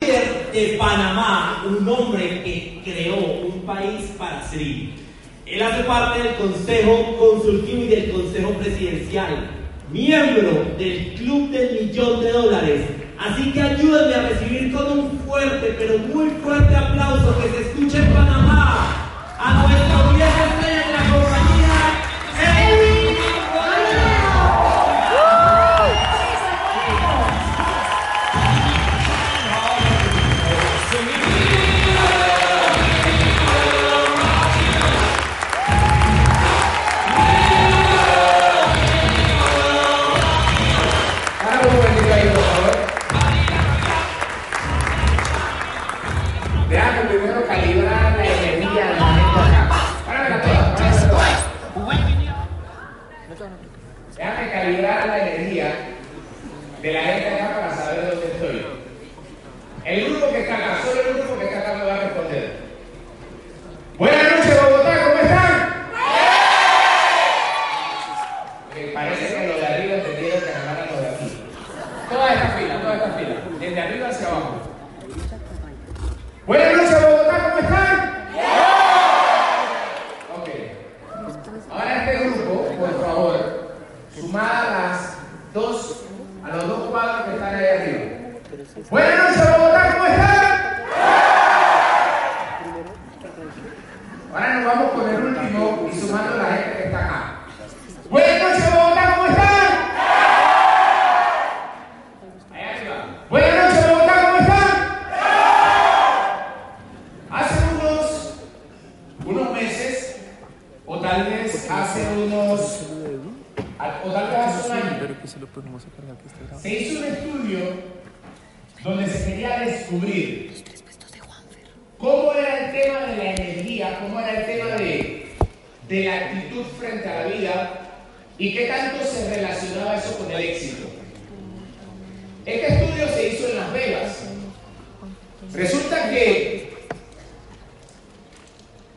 de Panamá, un hombre que creó un país para servir. Él hace parte del Consejo Consultivo y del Consejo Presidencial, miembro del Club del Millón de Dólares. Así que ayúdenme a recibir con un fuerte, pero muy fuerte aplauso que se escuche en Panamá a nuestro viejo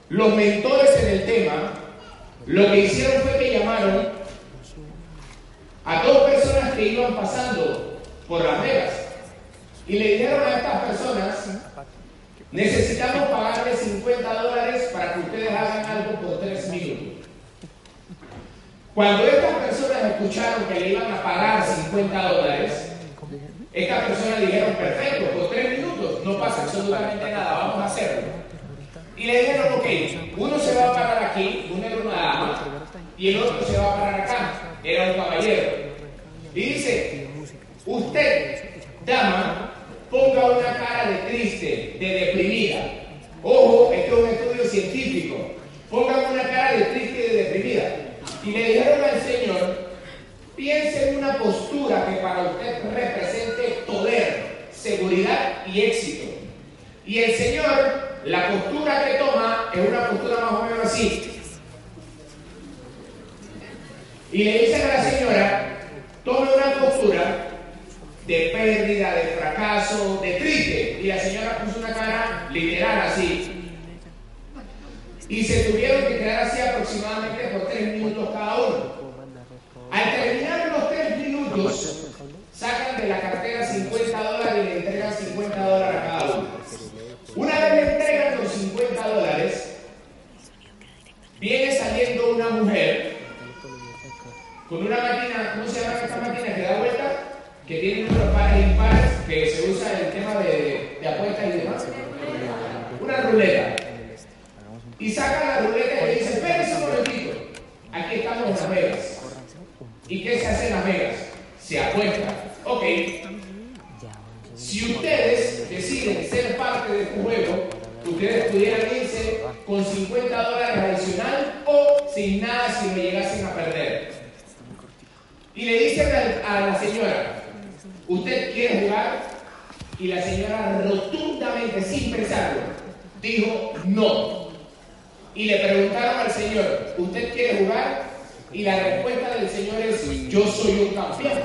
los mentores en el tema lo que hicieron fue que llamaron a dos personas que iban pasando por Las Vegas y le dijeron a estas personas, necesitamos pagarle 50 dólares para que ustedes hagan algo por tres minutos. Cuando estas personas escucharon que le iban a pagar 50 dólares, estas personas dijeron, perfecto, por tres minutos, no pasa absolutamente nada, vamos a hacerlo. Y le dijeron, ok, uno se va a parar aquí, uno era una dama, y el otro se va a parar acá, era un caballero. Y dice, usted, dama, ponga una cara de triste, de deprimida. Ojo, esto es un estudio científico. Pongan una cara de triste y de deprimida. Y le dijeron al Señor, piense en una postura que para usted represente poder, seguridad y éxito. Y el Señor, la postura que toma es una postura más o menos así. Y le dicen a la señora, tome una postura de pérdida, de fracaso, de triste. Y la señora puso una cara literal así. Y se tuvieron que quedar así aproximadamente por tres minutos cada uno. Al terminar los tres minutos, sacan de la cartera 50 dólares y le entregan 50 dólares a cada uno. Una vez le entregan los 50 dólares, viene saliendo una mujer con una máquina, ¿cómo se llama esta máquina que da vuelta? Que tiene unos pares e impares que se usa en el tema de, de apuestas y demás. Una ruleta. Y saca la ruleta y le dice, espérense un momentito, aquí estamos en Las Vegas. ¿Y qué se hace en Las Vegas? Se apuesta. Ok. Si ustedes deciden ser parte de este juego, ustedes pudieran irse con 50 dólares adicional o sin nada si lo llegasen a perder. Y le dicen a, la señora, ¿usted quiere jugar? Y la señora rotundamente, sin pensarlo, dijo no. Y le preguntaron al señor, ¿usted quiere jugar? Y la respuesta del señor es, yo soy un campeón.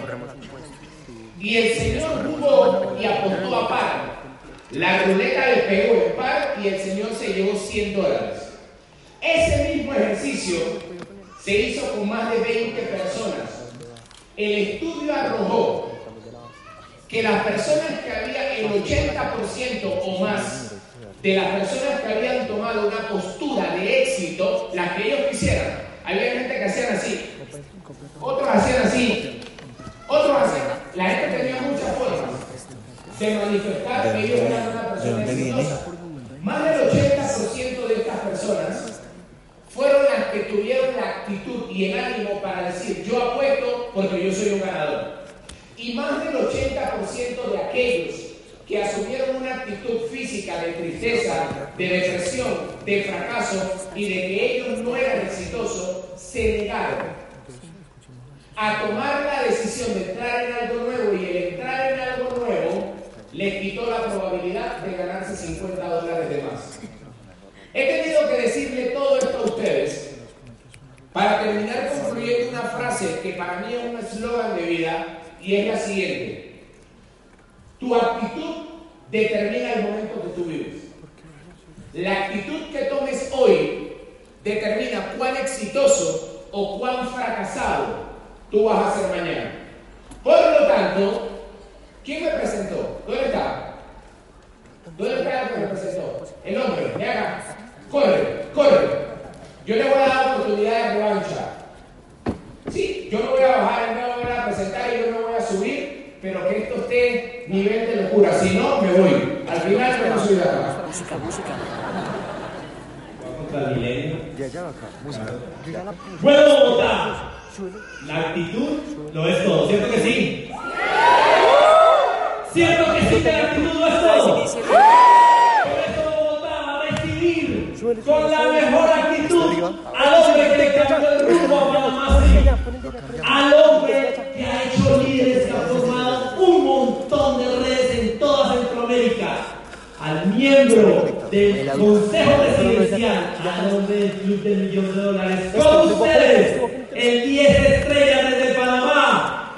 Y el señor jugó y apostó a par. La ruleta le pegó el par y el señor se llevó 100 dólares. Ese mismo ejercicio se hizo con más de 20 personas. El estudio arrojó que las personas que había, el 80% o más de las personas que habían tomado una postura de éxito, la que ellos quisieran, había gente que hacían así, otros hacían así, otros hacían, la gente tenía muchas formas de manifestar que ellos eran una persona exitosa. Más del 80% de estas personas fueron las que tuvieron la actitud y el ánimo para decir yo apuesto porque yo soy un ganador. Y más del 80% de aquellos que asumieron una actitud física de tristeza, de depresión, de fracaso y de que ellos no eran exitosos, se negaron a tomar la decisión de entrar en algo nuevo y el entrar en algo nuevo les quitó la probabilidad de ganarse 50 dólares de más. He tenido que decirle todo esto a ustedes para terminar concluyendo una frase que para mí es un eslogan de vida y es la siguiente. Tu actitud determina el momento que tú vives. La actitud que tomes hoy determina cuán exitoso o cuán fracasado tú vas a ser mañana. Por lo tanto, ¿quién me presentó? ¿Dónde está? ¿Dónde está el que me presentó? El hombre, me haga. Corre, corre. Yo le voy a dar oportunidad de revancha. Sí, yo me voy a bajar, me voy a presentar y yo me voy a subir, pero que esto esté nivel de locura. Si no, me voy. Al final me soy de acá. Música, música. contra el milenio. Ya, ya, acá. Música. Yo ya la puse. ¡Pueblo Bogotá! Suele. La actitud lo es todo, ¿cierto que sí? ¿Cierto que sí que la actitud lo es todo? Por eso Bogotá va a recibir con la mejor actitud al hombre que cambió el rumbo a Panamá City. Al hombre que ha hecho líderes, que ha formado un montón de redes en toda Centroamérica. Al miembro del Consejo Presidencial, al hombre del Club del Millón de Dólares. Con ustedes, el 10 estrellas desde Panamá,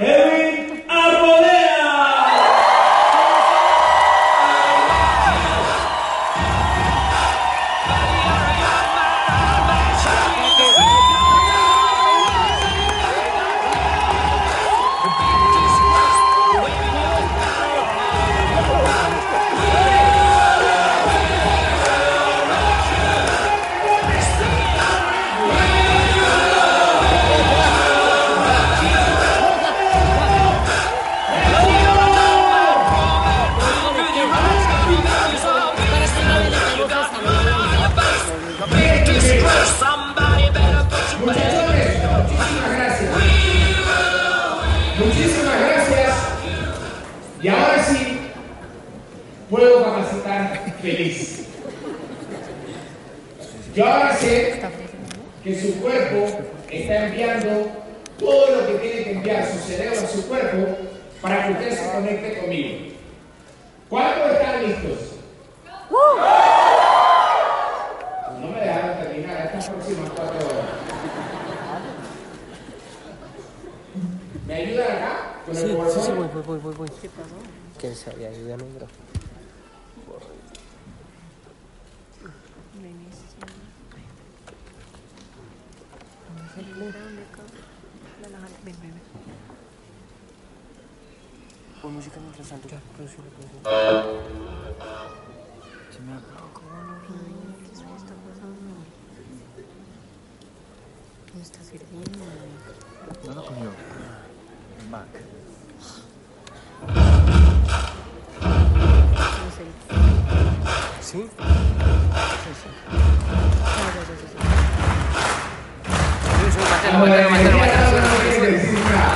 Muchísimas gracias. Y ahora sí, puedo capacitar feliz. Yo ahora sé que su cuerpo está enviando todo lo que tiene que enviar su cerebro a su cuerpo para que usted se conecte conmigo. ¿Cuántos están listos? No me dejaron terminar estas próximas cuatro horas. ¿Me ayudan acá? Con el Sí, sí, sí, voy, voy, voy, voy, voy. ¿Qué pasó? Que se había ido a negro. Pon música mientras tanto. Producido, producido. Se me. No está sirviendo. No lo cogió. Mac. No sé. ¿Sí? Como la energía no quiere decir nada.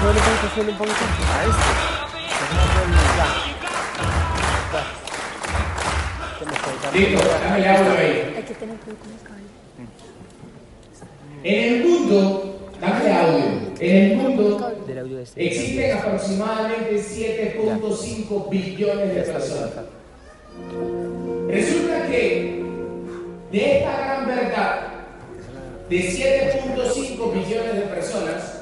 Suele un poquito, suele un poquito. A este. Ya. Ya. Que me estoy Listo, ahí. Hay que tener cuidado con el cable. En el mundo, dame audio. En el mundo este. Existen aproximadamente 7.5 billones de personas. Resulta que de esta gran verdad, de 7.5 billones de personas,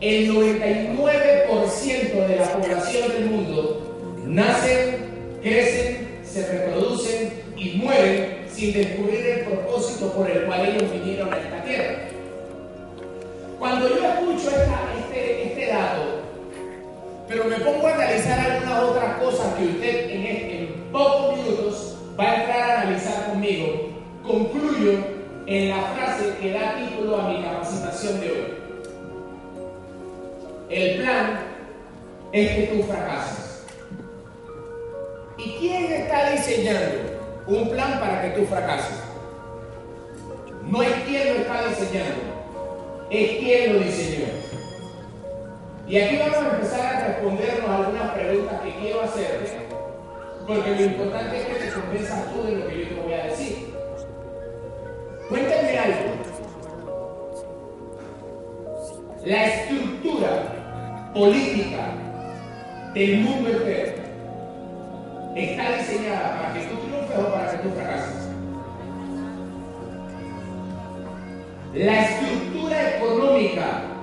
el 99% de la población del mundo nacen, crecen, se reproducen y mueren sin descubrir el propósito por el cual ellos vinieron a esta tierra. Cuando yo escucho este, este dato, pero me pongo a analizar algunas otras cosas que usted en, en pocos minutos va a entrar a analizar conmigo, concluyo en la frase que da título a mi capacitación de hoy. El plan es que tú fracases. ¿Y quién está diseñando un plan para que tú fracases? No es quien lo está diseñando, es quien lo diseñó. Y aquí vamos a empezar a respondernos algunas preguntas que quiero hacerte, porque lo importante es que te convenzas tú de lo que yo te voy a decir. Cuéntame algo. La estructura política del mundo entero está diseñada para que tú triunfes o para que tú fracases. La estructura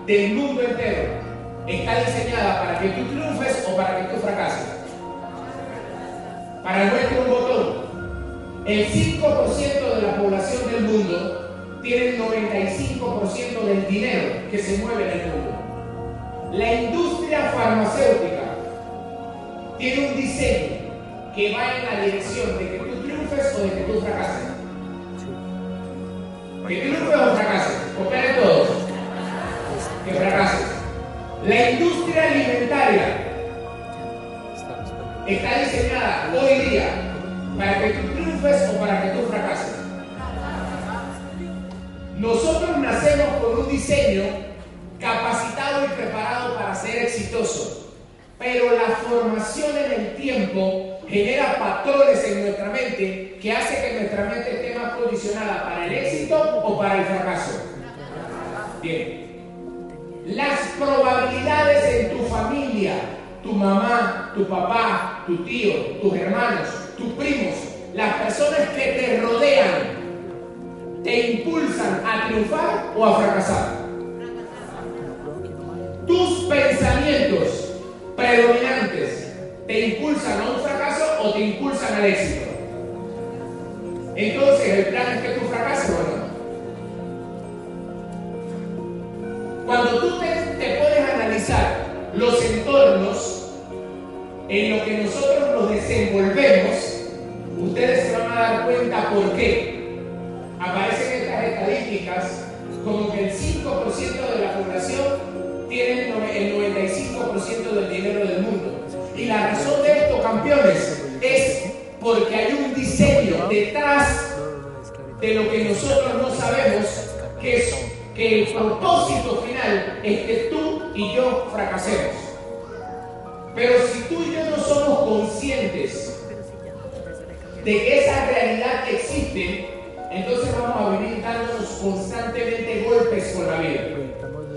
del mundo entero está diseñada para que tú triunfes o para que tú fracases. Para muestra un botón. El 5% de la población del mundo tiene el 95% del dinero que se mueve en el mundo. La industria farmacéutica tiene un diseño que va en la dirección de que tú triunfes o de que tú fracases. Que triunfes o fracases. Cooperen todos. Que. La industria alimentaria está diseñada hoy día para que tú triunfes o para que tú fracases. Nosotros nacemos con un diseño capacitado y preparado para ser exitoso, pero la formación en el tiempo genera patrones en nuestra mente que hace que nuestra mente esté más condicionada para el éxito o para el fracaso. Bien. Las probabilidades en tu familia, tu mamá, tu papá, tu tío, tus hermanos, tus primos, las personas que te rodean, te impulsan a triunfar o a fracasar. Tus pensamientos predominantes te impulsan a un fracaso o te impulsan al éxito. Entonces, el plan es que tú fracases o no. Cuando tú te, te pones analizar los entornos en los que nosotros nos desenvolvemos, ustedes se van a dar cuenta por qué. Aparecen estas estadísticas como que el 5% de la población tiene el 95% del dinero del mundo. Y la razón de esto, campeones, es porque hay un diseño detrás de lo que nosotros no sabemos, que es que el propósito final es que tú y yo fracasemos. Pero si tú y yo no somos conscientes de que esa realidad existe, entonces vamos a vivir dándonos constantemente golpes con la vida.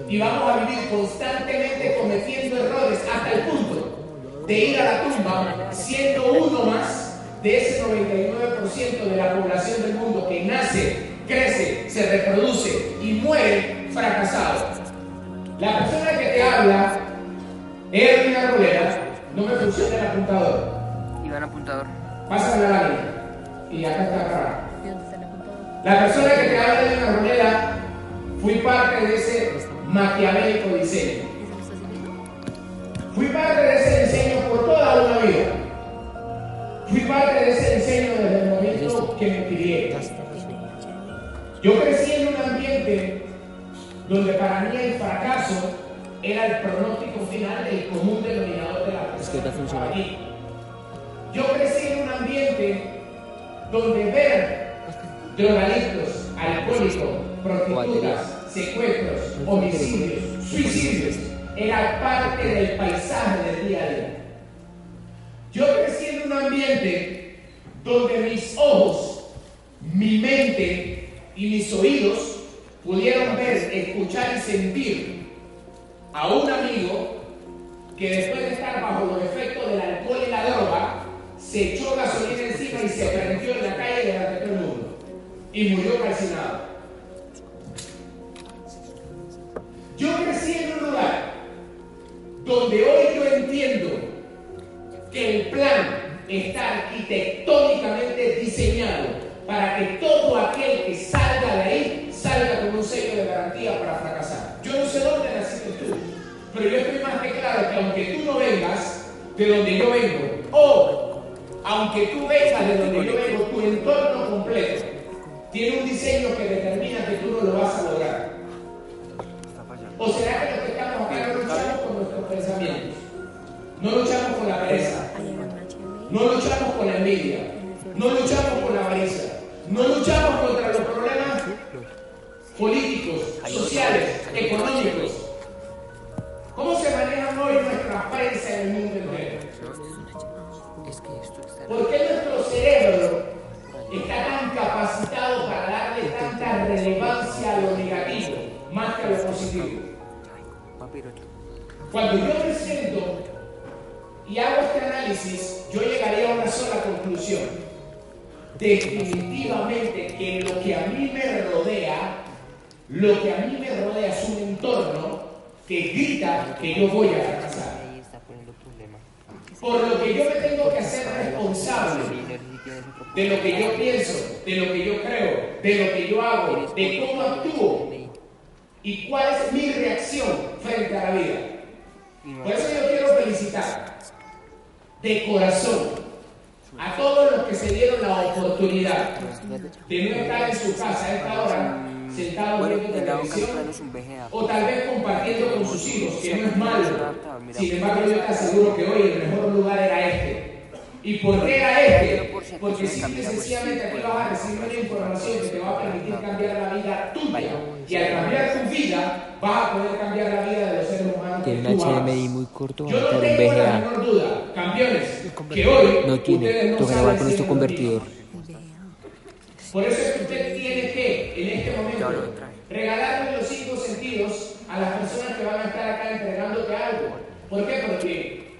Y vamos a vivir constantemente cometiendo errores hasta el punto de ir a la tumba siendo uno más de ese 99% de la población del mundo que nace, crece, se reproduce y muere fracasado. La persona que te habla, Erwin Arbolera, no me funciona el apuntador. Iván apuntador. Pásame la lámina. Y acá está acá. ¿Y dónde está el apuntador? La persona que te habla de una moneda, fui parte de ese maquiavélico diseño. Fui parte de ese diseño por toda una vida. Fui parte de ese diseño desde el momento que me crié. Yo crecí en un ambiente donde para mí el fracaso era el pronóstico final del común denominador de la Es persona. que allí. Yo crecí en un ambiente donde ver drogadictos, alcohólicos, prostitutas, secuestros, homicidios, suicidios, era parte del paisaje del día a día. Yo crecí en un ambiente donde mis ojos, mi mente y mis oídos pudieron ver, escuchar y sentir a un amigo que después de estar bajo los efectos del alcohol y la droga, se echó gasolina encima y se prendió en la calle de todo el mundo. Y murió calcinado. Yo crecí en un lugar donde hoy yo entiendo que el plan está arquitectónicamente diseñado para que todo aquel que salga de ahí salga con un sello de garantía para fracasar. Yo no sé dónde naciste tú, pero yo estoy más que claro que aunque tú no vengas de donde yo vengo, o aunque tú vengas de donde yo vengo, tu entorno completo tiene un diseño que determina que tú no lo vas a lograr. ¿O será que los que estamos acá no luchamos con nuestros pensamientos? No luchamos con la pereza, no luchamos con la envidia, no luchamos con la avaricia, no luchamos contra los problemas políticos, sociales, económicos. ¿Cómo se manejan hoy nuestra prensa en el mundo entero? ¿Por qué nuestro cerebro está tan capacitado para darle tanta relevancia a lo negativo más que a lo positivo? Cuando yo me siento y hago este análisis, yo llegaría a una sola conclusión. Definitivamente que lo que a mí me rodea, lo que a mí me rodea es un entorno que grita que yo voy a fracasar. Por lo que yo me tengo que hacer responsable de lo que yo pienso, de lo que yo creo, de lo que yo hago, de cómo actúo y cuál es mi reacción frente a la vida. Por eso yo quiero felicitar de corazón a todos los que se dieron la oportunidad de no estar en su casa a esta hora sentados viendo televisión o tal vez compartiendo con sus hijos, que no es malo. Sin embargo, yo te aseguro que hoy el mejor lugar era este. ¿Y por qué era este? Porque simple sencillamente aquí vas a recibir una información que te va a permitir cambiar la vida tuya. Y al cambiar tu vida, vas a poder cambiar la vida de los seres humanos. que Tiene un. HDMI muy corto, va Yo a tengo la menor duda, campeones, que hoy No ustedes tiene, no toca saben grabar con nuestro es convertidor. por eso es que usted tiene que, en este momento, regalarle los cinco sentidos a las personas que van a estar acá entregándote algo. ¿Por qué? Porque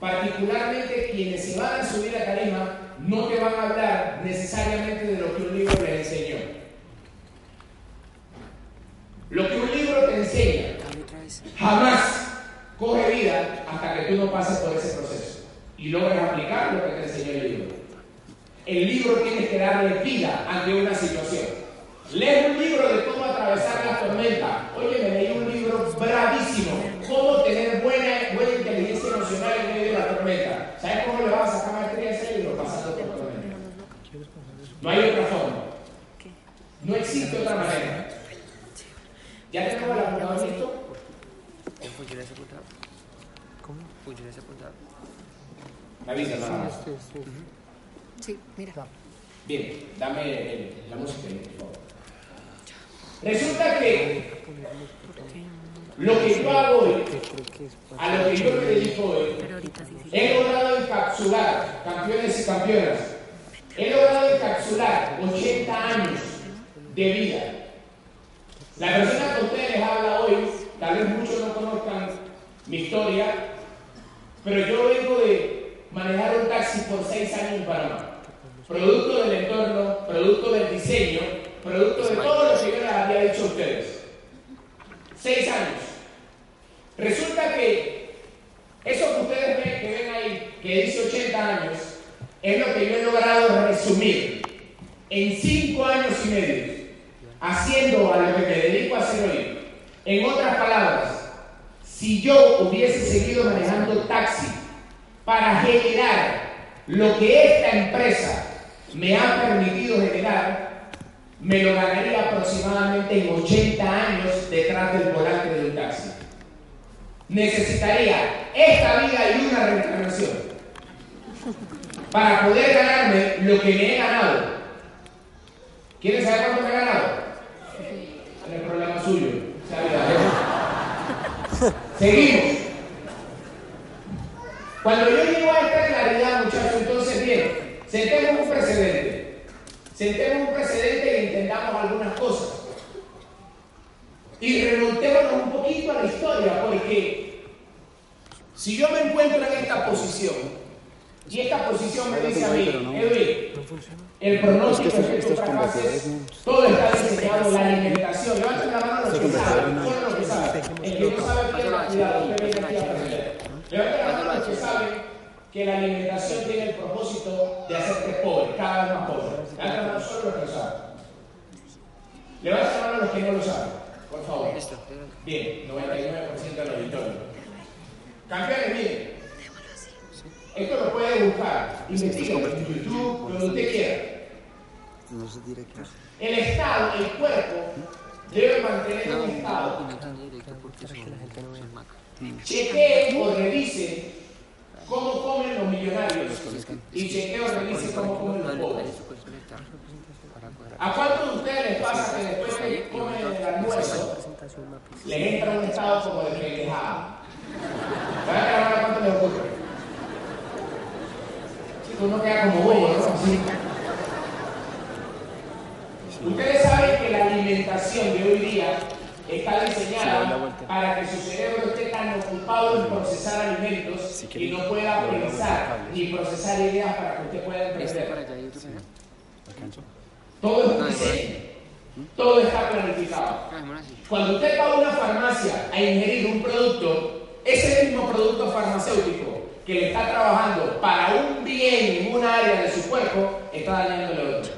particularmente quienes se van a subir a tarima no te van a hablar necesariamente de lo que un libro les enseñó. Lo que un libro te enseña jamás coge vida hasta que tú no pases por ese proceso y logres aplicar lo que te enseñó el libro. El libro tienes que darle vida ante una situación. Lee un libro de cómo atravesar la tormenta. Oye, me leí un libro bravísimo. Cómo tener buena, buena inteligencia emocional en medio de la tormenta. ¿Sabes cómo le vas a sacar maestría a ese libro? Pasando por tormenta. No hay otra forma. No existe otra manera. ¿Ya tenemos el apuntador listo? ¿Funciona ese apuntado? ¿Cómo? ¿Funciona ese apuntado? Me avisa, más. Este, este. Sí, mira. Bien, dame el- la música, por favor. Resulta que lo que yo hago hoy, a lo que yo me dedico hoy, Pero ahorita sí, sí. he logrado encapsular, campeones y campeonas, he logrado encapsular 80 años de vida. La persona que ustedes les habla hoy, tal vez muchos no conozcan mi historia, pero yo vengo de manejar un taxi por 6 años en Panamá. Producto del entorno, producto del diseño, producto de todo lo que yo les había dicho a ustedes. 6 años. Resulta que eso que ustedes ven, ahí, que dice 80 años, es lo que yo he logrado resumir en 5 años y medio, haciendo a lo que me dedico a hacer hoy. En otras palabras, si yo hubiese seguido manejando taxi para generar lo que esta empresa me ha permitido generar, me lo ganaría aproximadamente en 80 años detrás del volante de un taxi necesitaría esta vida y una reencarnación para poder ganarme lo que me he ganado. ¿Quieren saber cuánto me he ganado? No es problema suyo. Seguimos. Cuando yo llego a esta claridad, muchachos, entonces bien, sentemos un precedente. Sentemos un precedente y entendamos algunas cosas. Y remontémonos un poquito a la historia, porque si yo me encuentro en esta posición y esta posición me dice a mí, Edwin, el pronóstico es que tú fracases, todo está diseñado, la alimentación. Levanten la mano los que saben, solo los que saben. El que no sabe, pierda cuidado, usted viene aquí a aprender. Levanten la mano los que saben que la alimentación tiene el propósito de hacerte pobre, cada vez más pobre. Levanten la mano solo los que lo saben. Levanten la mano los que no lo saben, por favor. Bien, 99% del auditorio. Campeones, miren. Esto lo puede buscar, investigar en YouTube, donde usted quiera. El Estado, el cuerpo, debe mantener un estado. Chequee o revise cómo comen los millonarios y chequee o revise cómo comen los pobres. ¿A cuántos de ustedes les pasa que después que comen el almuerzo les entra un estado como de pendejada? ¿Saben que ahora cuánto les ocurre? Uno queda como bobo, ¿no? Ustedes saben que la alimentación de hoy día está diseñada para que su cerebro esté tan ocupado en procesar alimentos y no pueda pensar ni procesar ideas para que usted pueda Este emprender. Todo es un diseño. Todo está planificado. Ah. Cuando usted va a una farmacia a ingerir un producto, ese mismo producto farmacéutico que le está trabajando para un bien en un área de su cuerpo, está dañando el otro.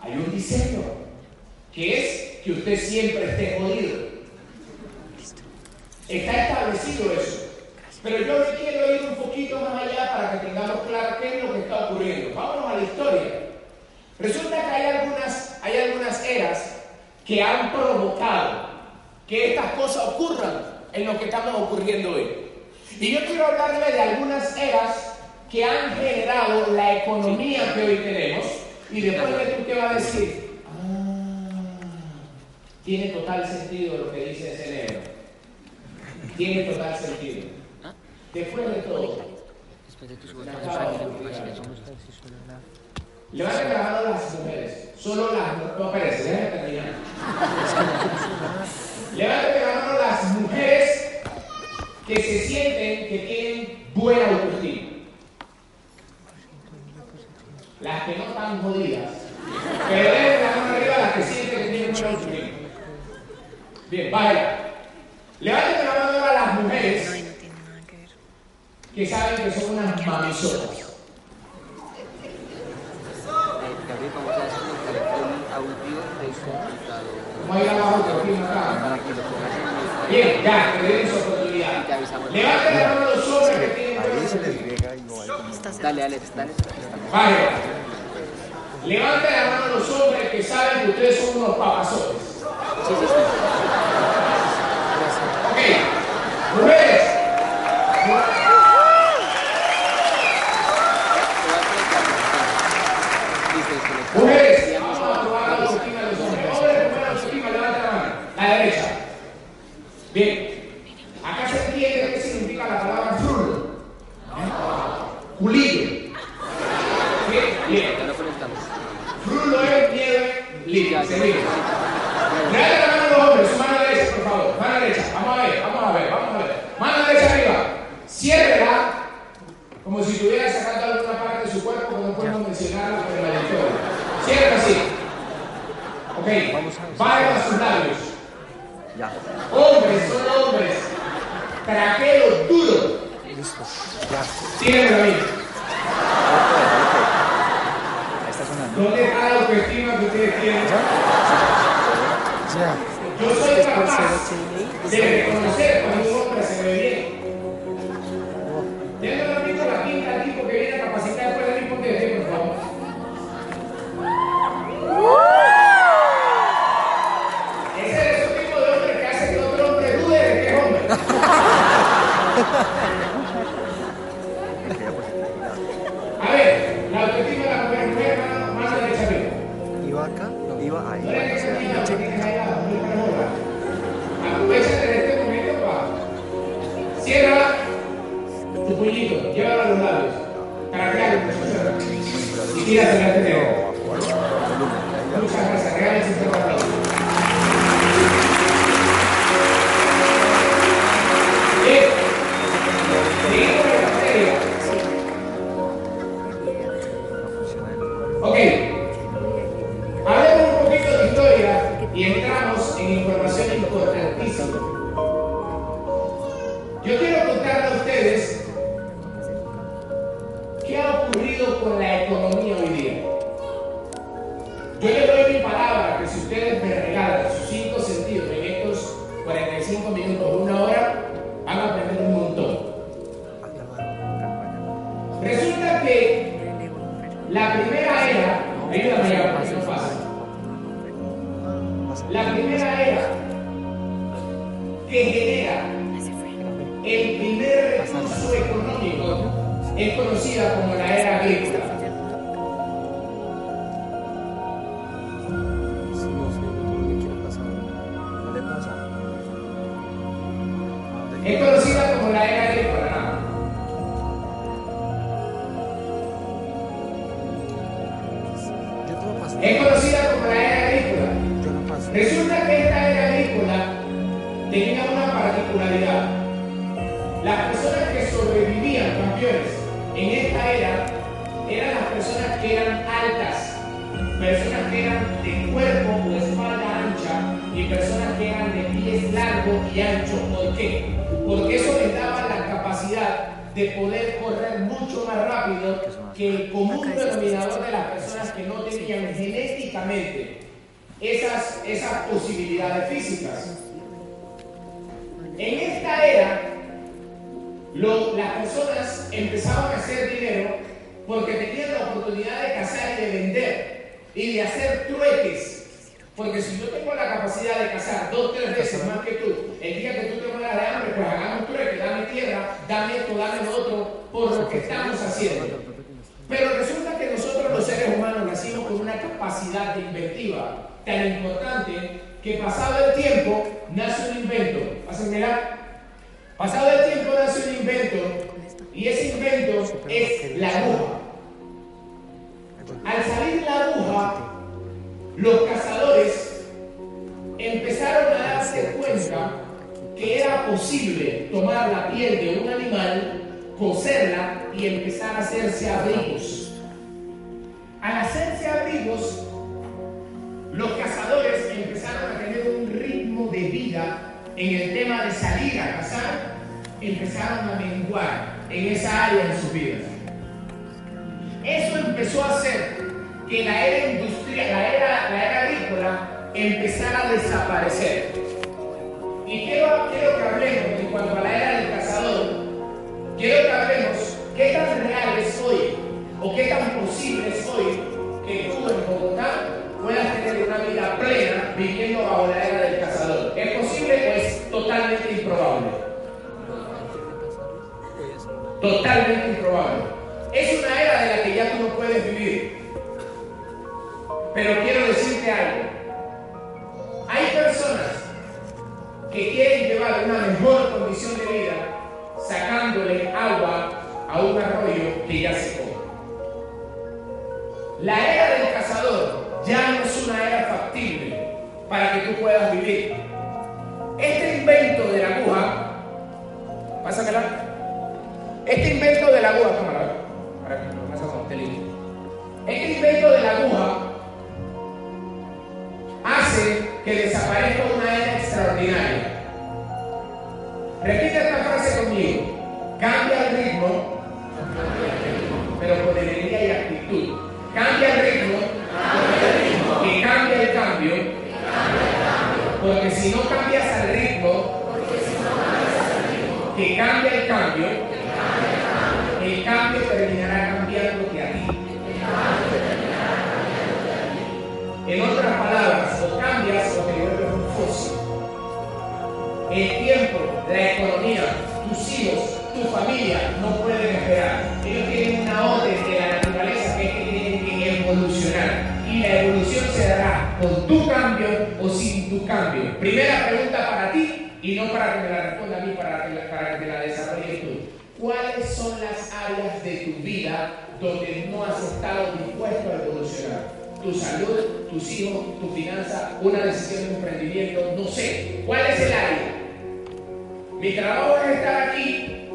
Hay un diseño que es que usted siempre esté jodido. Está establecido eso. Pero yo quiero ir un poquito más allá para que tengamos claro qué es lo que está ocurriendo. Vámonos a la historia. Resulta que hay algunas, hay algunas eras que han provocado que estas cosas ocurran en lo que estamos ocurriendo hoy. Y yo quiero hablarle de algunas eras que han generado la economía que hoy tenemos. Y después de tú qué va a decir, ah, tiene total sentido lo que dice ese negro. Tiene total sentido. Después de todo, votos, somos Levanten la mano las mujeres. Solo las mujeres. No, espérense, déjenme terminar. Levanten la mano las mujeres que se sienten que tienen buena autoestima. Las que no están jodidas. Pero levanten la mano arriba las que sienten que tienen buena autoestima. Bien, vaya. Levanten la mano ahora las mujeres que saben que son unas mamisotas. A ¿Cómo hay la autoestima acá? para que lo pongas en Bien, ya, te avisamos. Levanten la mano los hombres que tienen buena Ahí se les riega igual. Dale, Alex, dale. Vale. Levanten la mano los hombres que saben que ustedes son unos papazotes. Sí, sí, sí. Ok. Mujeres. Viviendo bajo la era del cazador. ¿Es posible o es totalmente improbable? Totalmente improbable. Es una era de la que ya tú no puedes vivir. Pero quiero decirte algo. Hay personas que quieren llevar una mejor condición de vida sacándole agua a un arroyo que ya secó. La era del cazador ya no es una era factible para que tú puedas vivir. Este invento de la aguja, pásamela. Este invento de la aguja, tómala, para que lo pasa con este. Este invento de la aguja hace que desaparezca una era extraordinaria. Repite esta frase conmigo. Cambia el ritmo, pero con energía y actitud. Cambia el ritmo, que cambia el cambio, porque si no cambias al ritmo, que cambia el cambio, el cambio terminará cambiándote a ti. En otras palabras, o cambias o te vuelves un fósil. El tiempo, la economía, tus hijos, tu familia no pueden esperar. Ellos tienen una orden con tu cambio o sin tu cambio. Primera pregunta para ti y no para que me la responda a mí, para que, la- para la desarrolles tú. ¿Cuáles son las áreas de tu vida donde no has estado dispuesto a evolucionar? Tu salud, tus hijos, tu finanza, una decisión de emprendimiento, no sé. ¿Cuál es el área? Mi trabajo es estar aquí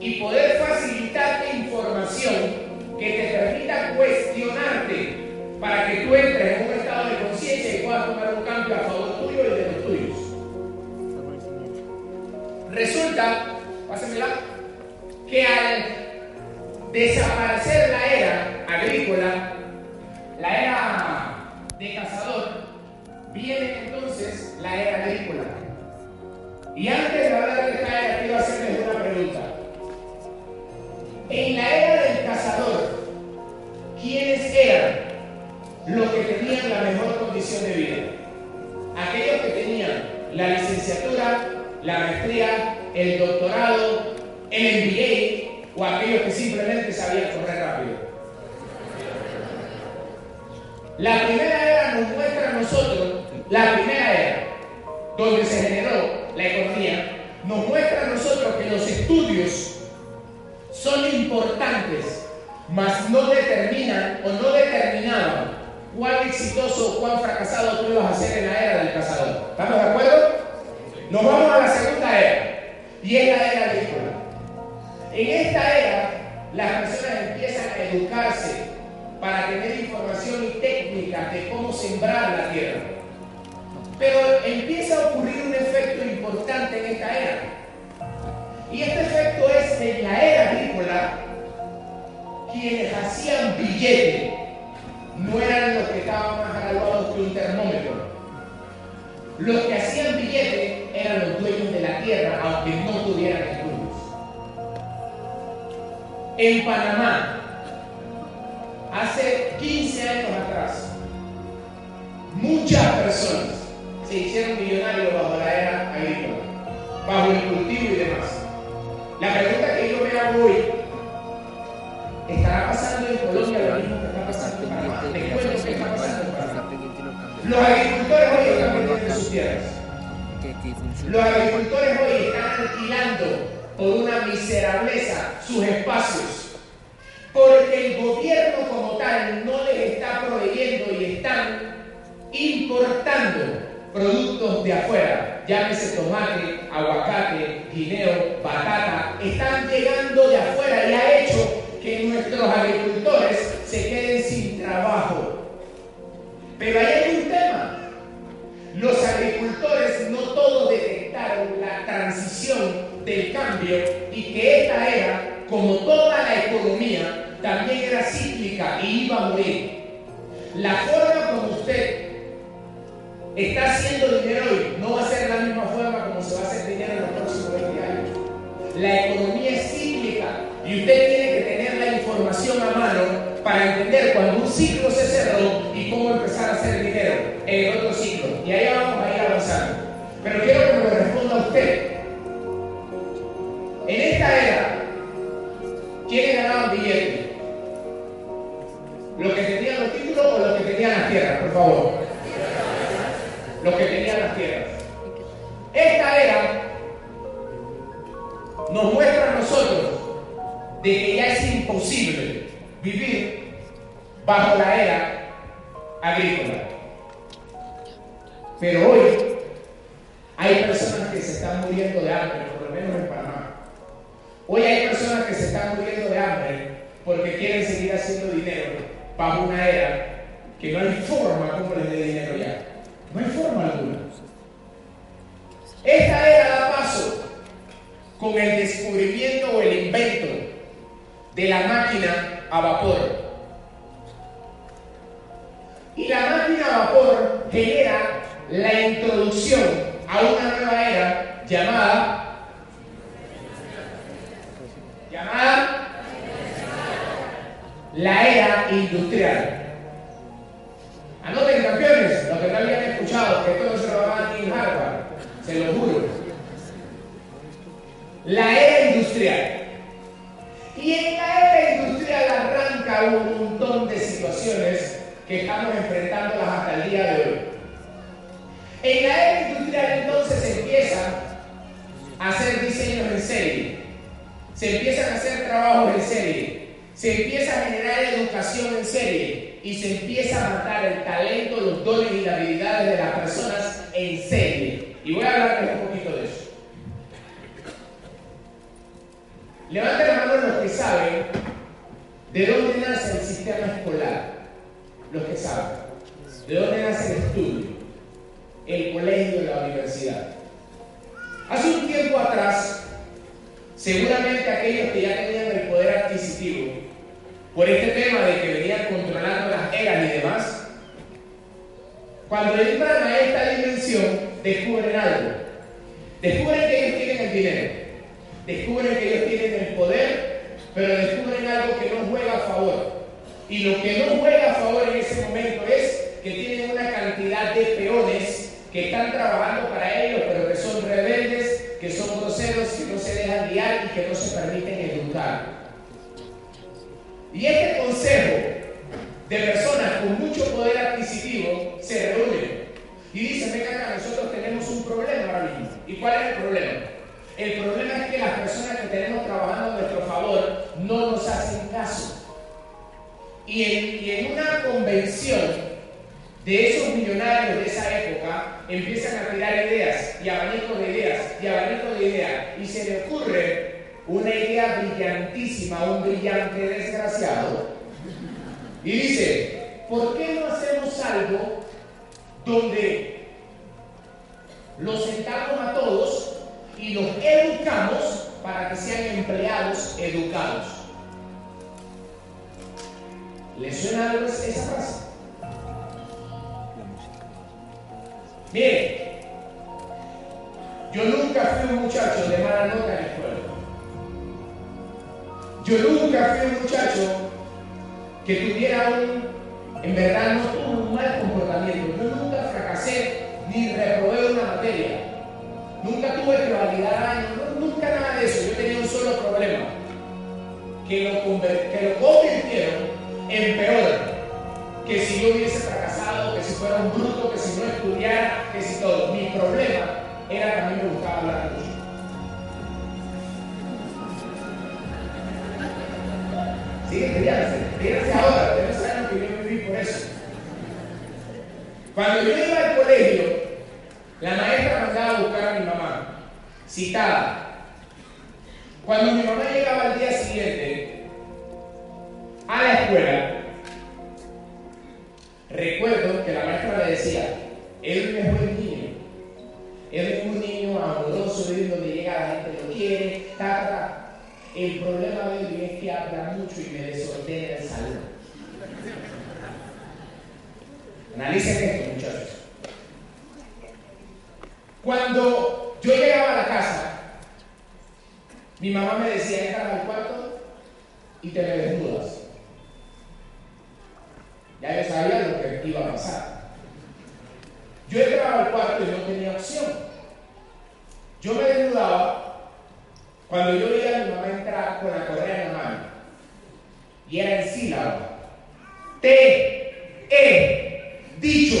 y poder facilitarte información que te permita cuestionarte para que tú entres en un estado de conciencia y puedas tomar un cambio a favor tuyo y de los tuyos. Resulta, pásenmela, que al desaparecer la era agrícola, la era de cazador, viene entonces la era agrícola. Y antes de hablar de esta era, quiero hacerles una pregunta. En la era del los que tenían la mejor condición de vida. Aquellos que tenían la licenciatura, la maestría, el doctorado, el MBA o aquellos que simplemente sabían correr rápido. La primera era nos muestra a nosotros, la primera era donde se generó la economía, nos muestra a nosotros que los estudios son importantes, mas no determinan o no determinaban cuán exitoso cuán fracasado tú ibas a en la era del cazador. ¿Estamos de acuerdo? Nos vamos a la segunda era, y es la era agrícola. En esta era, las personas empiezan a educarse para tener información y técnicas de cómo sembrar la tierra. Pero empieza a ocurrir un efecto importante en esta era. Y este efecto es en la era agrícola, quienes hacían billete no eran los que estaban más graduados que un termómetro. Los que hacían billete eran los dueños de la tierra, aunque no tuvieran estudios. En Panamá, hace 15 años atrás, muchas personas se hicieron millonarios bajo la era agrícola, bajo el cultivo y demás. La pregunta que yo me hago hoy, ¿estará pasando en Colombia lo mismo Los agricultores hoy están vendiendo sus tierras. Los agricultores hoy están alquilando por una miserableza sus espacios. Porque el gobierno como tal no les está proveyendo y están importando productos de afuera, llámese tomate, aguacate, guineo, batata, están llegando de afuera y ha hecho que nuestros agricultores se queden sin trabajo. Pero ahí hay un tema. Los agricultores no todos detectaron la transición del cambio y que esta era, como toda la economía, también era cíclica y iba a morir. La forma como usted está haciendo dinero hoy no va a ser la misma forma como se va a hacer dinero en los próximos 20 años. La economía es cíclica y usted tiene que tener la información a mano para entender cuando un ciclo se cerró y cómo empezar a hacer dinero en el otro ciclo. Y ahí vamos a ir avanzando. Pero quiero que me responda usted. En esta era, ¿quiénes ganaban billetes? ¿Los que tenían los títulos o los que tenían las tierras? Por favor. Los que tenían las tierras. Esta era nos muestra a nosotros de que ya es imposible vivir bajo la era agrícola. Pero hoy hay personas que se están muriendo de hambre, por lo menos en Panamá. Hoy hay personas que se están muriendo de hambre porque quieren seguir haciendo dinero bajo una era que no hay forma como les dé dinero ya. No hay forma alguna. Esta era da paso con el descubrimiento o el invento de la máquina a vapor. Y la máquina a vapor genera la introducción a una nueva era llamada llamada la era industrial. Anoten campeones, los que no habían escuchado, que esto no se lo van en Harvard, se lo juro. La era industrial. Y un montón de situaciones que estamos enfrentándolas hasta el día de hoy. En la era industrial entonces se empieza a hacer diseños en serie, se empiezan a hacer trabajos en serie, se empieza a generar educación en serie y se empieza a matar el talento, los dones y las habilidades de las personas en serie. Y voy a hablarles un poquito de eso. Levanten la mano los que saben de dónde nace el sistema escolar. Los que saben. De dónde nace el estudio, el colegio la universidad. Hace un tiempo atrás, seguramente aquellos que ya tenían el poder adquisitivo, por este tema de que venían controlando las eras y demás, cuando entran a esta dimensión, descubren algo. Descubren que ellos tienen el dinero descubren que ellos tienen el poder, pero descubren algo que no juega a favor. Y lo que no juega a favor en ese momento es que tienen una cantidad de peones que están trabajando para ellos, pero que son rebeldes, que son groseros, que no se dejan guiar y que no se permiten educar. Y este consejo de personas con mucho poder adquisitivo se reúne y dicen, venga acá, nosotros tenemos un problema ahora mismo. ¿Y cuál es el problema? El problema es que las personas que tenemos trabajando a nuestro favor no nos hacen caso. Y en, una convención de esos millonarios de esa época empiezan a tirar ideas y abanico de ideas y abanico de ideas y se le ocurre una idea brillantísima un brillante desgraciado y dice, ¿por qué no hacemos algo donde los sentamos a todos y los educamos para que sean empleados educados? ¿Le suena algo esa frase? Miren, yo nunca fui un muchacho de mala nota en la escuela. Yo nunca fui un muchacho que tuviera un, en verdad no tuvo un mal comportamiento. Yo nunca fracasé ni reprobé una materia. Nunca tuve que validar años, nunca nada de eso. Yo tenía un solo problema, que lo, que convirtieron en peor que si yo hubiese fracasado, que si fuera un bruto, que si no estudiara, que si todo. Mi problema era que a mí me gustaba hablar mucho. Sí, fíjense, fíjense ahora, ustedes saben que yo viví por eso. Cuando yo iba al colegio, la maestra mandaba a buscar a mi mamá, citada. Cuando mi mamá llegaba al día siguiente a la escuela, Recuerdo que la maestra le decía, él es buen niño, él es un niño amoroso, él donde llega la gente lo quiere, ta, El problema de él es que habla mucho y me desordena el salón. Analicen esto, muchachos. Cuando yo llegaba a la casa, mi mamá me decía, entra al cuarto y te me desnudas. Ya yo sabía lo que iba a pasar. Yo entraba al cuarto y no tenía opción. Yo me desnudaba cuando yo veía a mi mamá entrar con la correa en la mano. Y era en sílaba. Te he dicho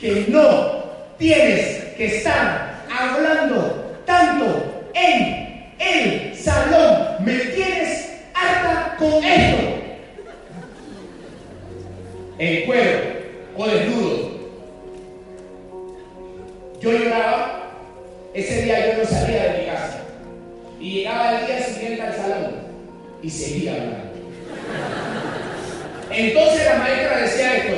que no tienes que estar hablando tanto en el salón. Me tienes harta con esto en cuero o desnudo. Yo lloraba, ese día yo no salía de mi casa y llegaba el día siguiente al salón y seguía hablando. Entonces la maestra decía esto,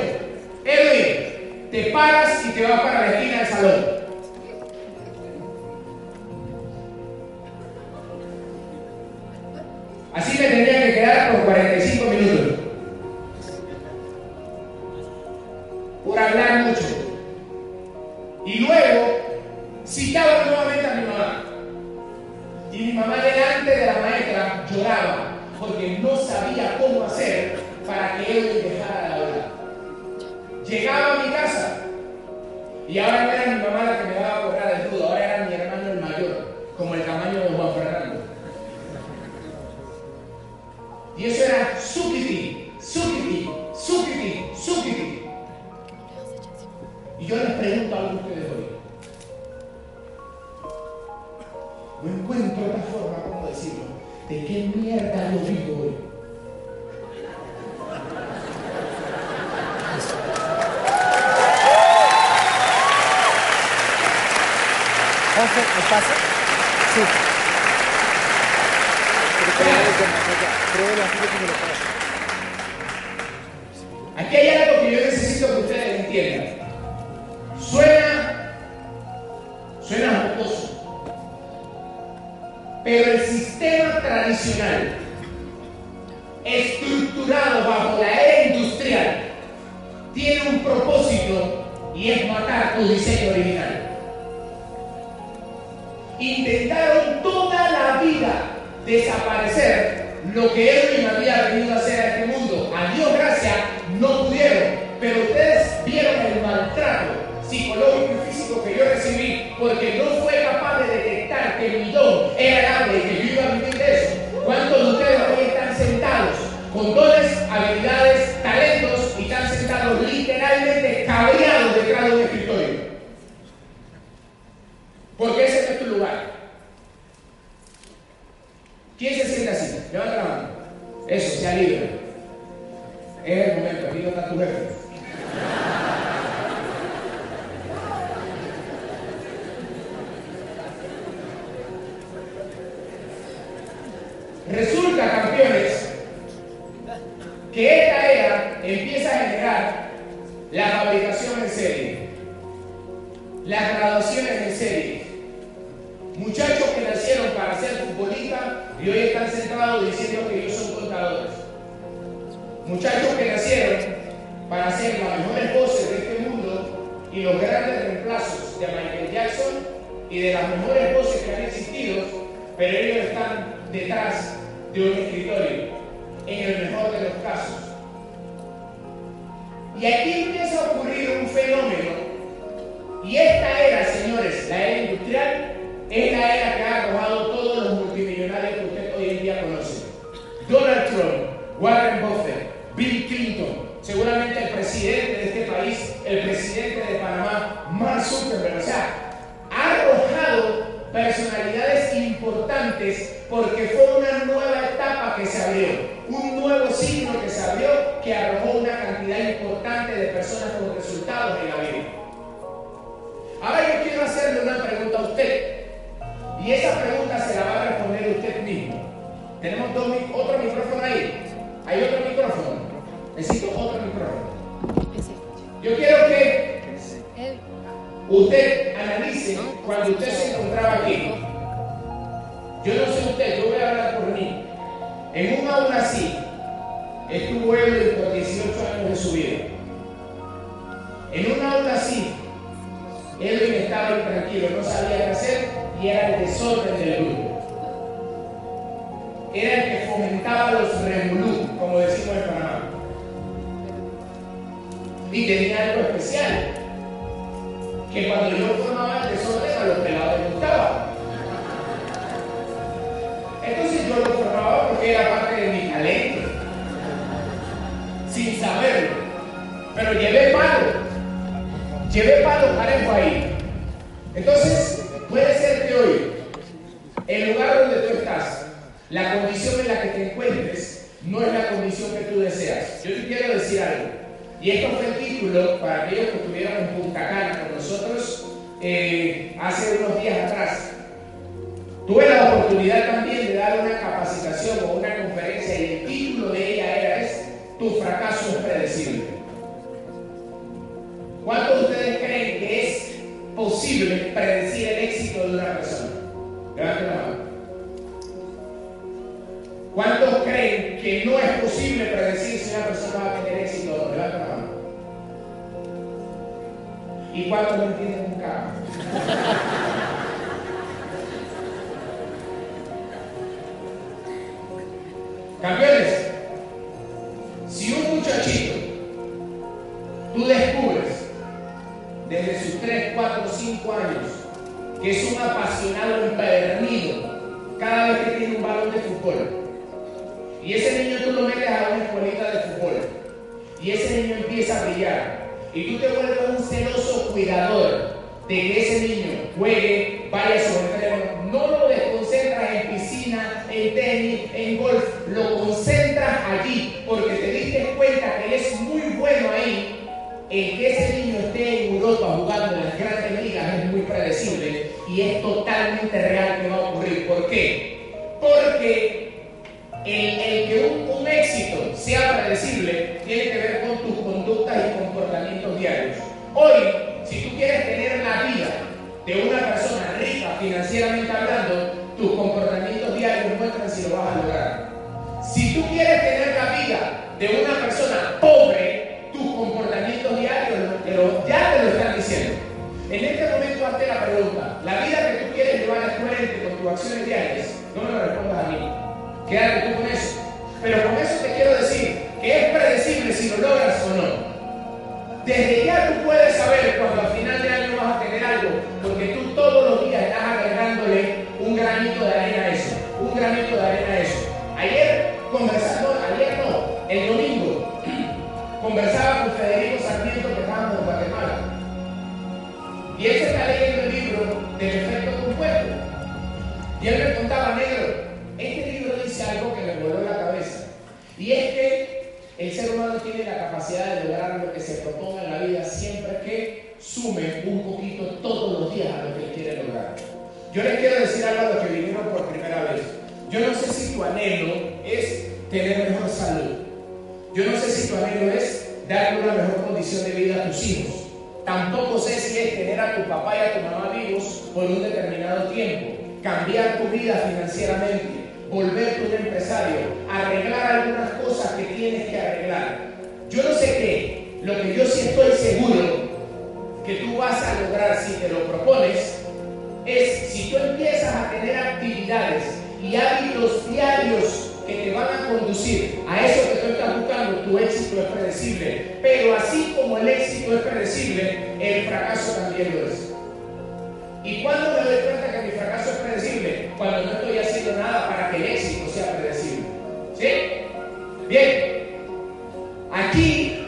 Edwin, te paras y te vas para la esquina del salón. Así me tendría que quedar por 45 minutos. por hablar mucho. Y luego citaba nuevamente a mi mamá. Y mi mamá delante de la maestra lloraba porque no sabía cómo hacer para que él dejara de hablar. Llegaba a mi casa y ahora era mi mamá personalidades importantes porque fue una nueva etapa que se abrió, un nuevo signo que se abrió que arrojó una cantidad importante de personas con resultados en la vida. Ahora yo quiero hacerle una pregunta a usted y esa pregunta se la va a responder usted mismo. Tenemos dos, otro micrófono ahí. Hay otro micrófono. Necesito otro micrófono. Yo quiero que. Usted analice cuando usted se encontraba aquí. Yo no sé usted, yo voy a hablar por mí. En un aula así, estuvo él por 18 años de su vida. En un aula así, él estaba intranquilo, no sabía qué hacer y era el desorden del grupo. Era el que fomentaba los revolú, como decimos en Panamá. Y tenía algo especial, que cuando yo formaba el desorden a los pelados les gustaba. Entonces yo lo formaba porque era parte de mi talento, sin saberlo. Pero llevé palo, llevé palo parejo ahí. Entonces, puede ser que hoy, el lugar donde tú estás, la condición en la que te encuentres, no es la condición que tú deseas. Yo te quiero decir algo. Y esto fue el título para aquellos que estuvieron en Punta Cana con nosotros eh, hace unos días atrás. Tuve la oportunidad también de dar una capacitación o una conferencia y el título de ella era es Tu fracaso es predecible. ¿Cuántos de ustedes creen que es posible predecir el éxito de una persona? Levanten la mano. ¿Cuántos creen que no es posible predecir si una persona va a tener éxito o no? Levanten la mano. ¿Y cuántos no entienden un carajo? Campeones, si un muchachito tú descubres desde sus 3, 4, 5 años que es un apasionado empedernido cada vez que tiene un balón de fútbol y ese niño tú lo metes a una escuelita de fútbol y ese niño empieza a brillar y tú te vuelves un celoso cuidador de que ese niño juegue, vaya a su entreno, no lo desconcentras en piscina, en tenis, en golf, lo concentras allí porque te diste cuenta que es muy bueno ahí. El que ese niño esté en Europa jugando en las grandes ligas es muy predecible y es totalmente real que va a ocurrir. ¿Por qué? Porque el, Hoy, si tú quieres tener la vida de una persona rica financieramente hablando, tus comportamientos diarios muestran si lo vas a lograr. Si tú quieres tener la vida de una persona pobre, tus comportamientos diarios ya te lo están diciendo. En este momento hazte la pregunta, la vida que tú quieres llevar es coherente con tus acciones diarias, no me lo respondas a mí. Quédate tú con eso. Pero con eso te quiero decir que es predecible si lo logras o no. Desde ya tú puedes saber cuando al final de año vas a tener algo, porque tú todos los días estás agregándole un granito de arena a eso, un granito de arena a eso. Ayer conversando, ayer no, el domingo, conversaba con Federico Sarmiento que estábamos en Guatemala. Y él se está leyendo el libro del efecto compuesto. Y él me contaba, negro, este libro dice algo que me voló la cabeza. Y es que el ser humano tiene la capacidad de lograr lo que se proponga en la vida siempre que sume un poquito todos los días a lo que quiere lograr. Yo les quiero decir algo a los que vinieron por primera vez. Yo no sé si tu anhelo es tener mejor salud. Yo no sé si tu anhelo es darle una mejor condición de vida a tus hijos. Tampoco sé si es tener a tu papá y a tu mamá vivos por un determinado tiempo, cambiar tu vida financieramente, volverte un empresario, arreglar algunas cosas que tienes que arreglar. Yo no sé qué, lo que yo sí estoy seguro que tú vas a lograr si te lo propones es si tú empiezas a tener actividades y hábitos diarios que te van a conducir a eso que tú estás buscando, tu éxito es predecible. Pero así como el éxito es predecible, el fracaso también lo es. ¿Y cuándo me doy cuenta que mi fracaso es predecible? Cuando no estoy haciendo nada para que el éxito sea predecible. ¿Sí? Bien. Aquí,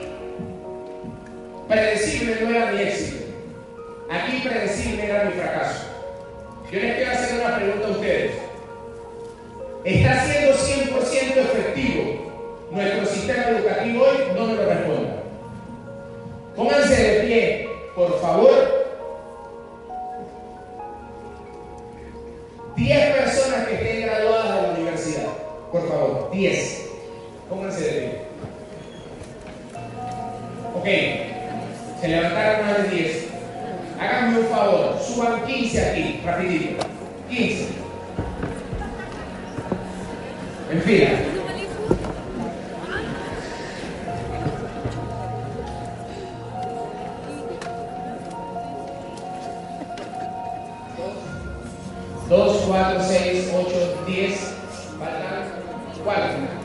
predecible no era mi éxito. Aquí predecible era mi fracaso. Yo les quiero hacer una pregunta a ustedes. ¿Está siendo 100% efectivo nuestro sistema educativo hoy? No me lo respondan. Pónganse de pie, por favor. 10 personas que estén graduadas de la universidad. Por favor, 10. Pónganse de pie. Ok. Se levantaron más de 10. Háganme un favor, suban 15 aquí, rapidito. 15. En fila. 2, 4, 6, 8, 10, faltan 4.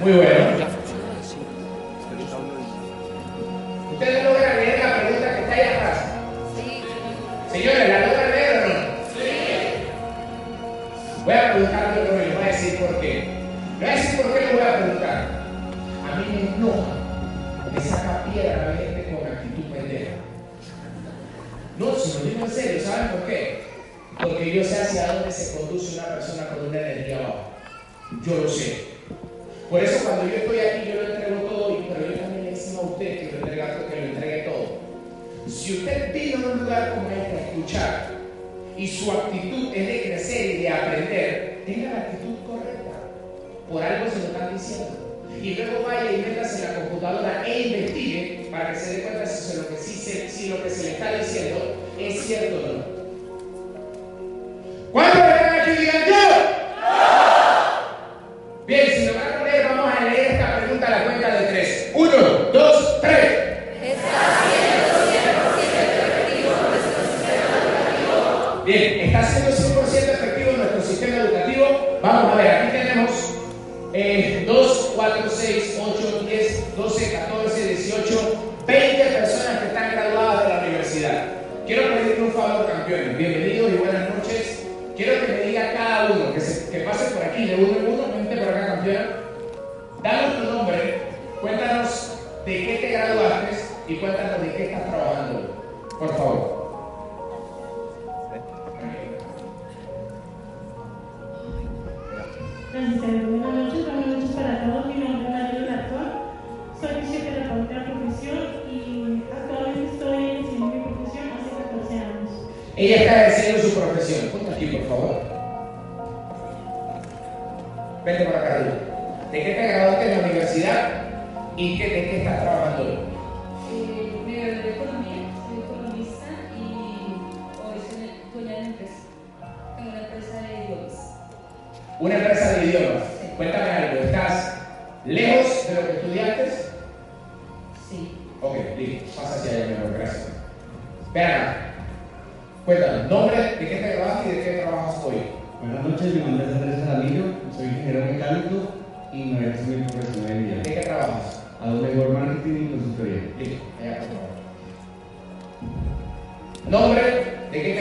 Muy bueno. Noches, mi nombre es Andrés Jaramillo, soy ingeniero mecánico y me ejerzo mi profesión de vida. ¿De qué trabajas? Hago network marketing y consultoría. Listo, allá por favor. Nombre, de qué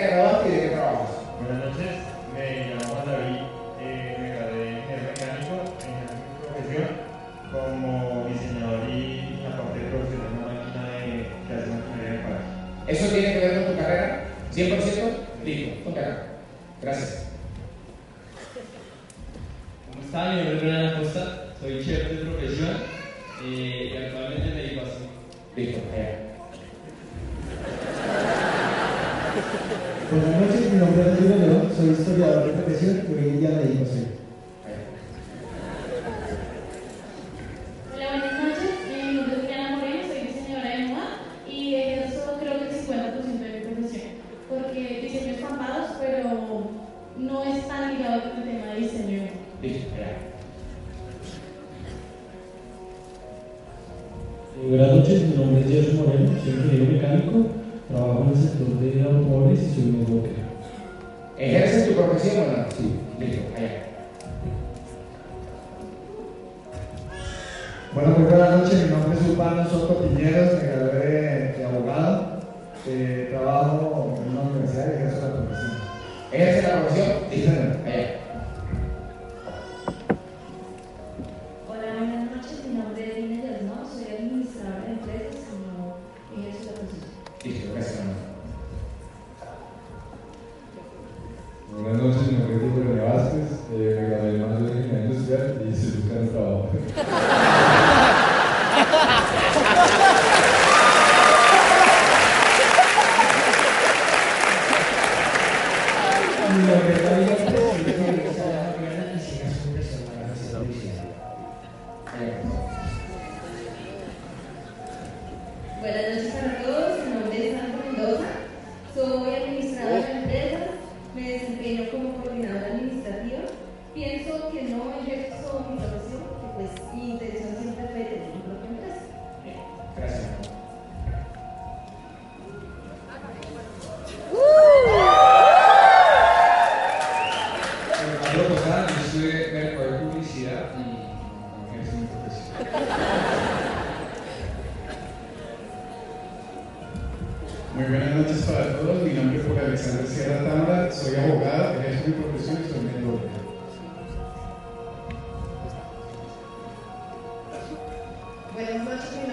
Buenas noches,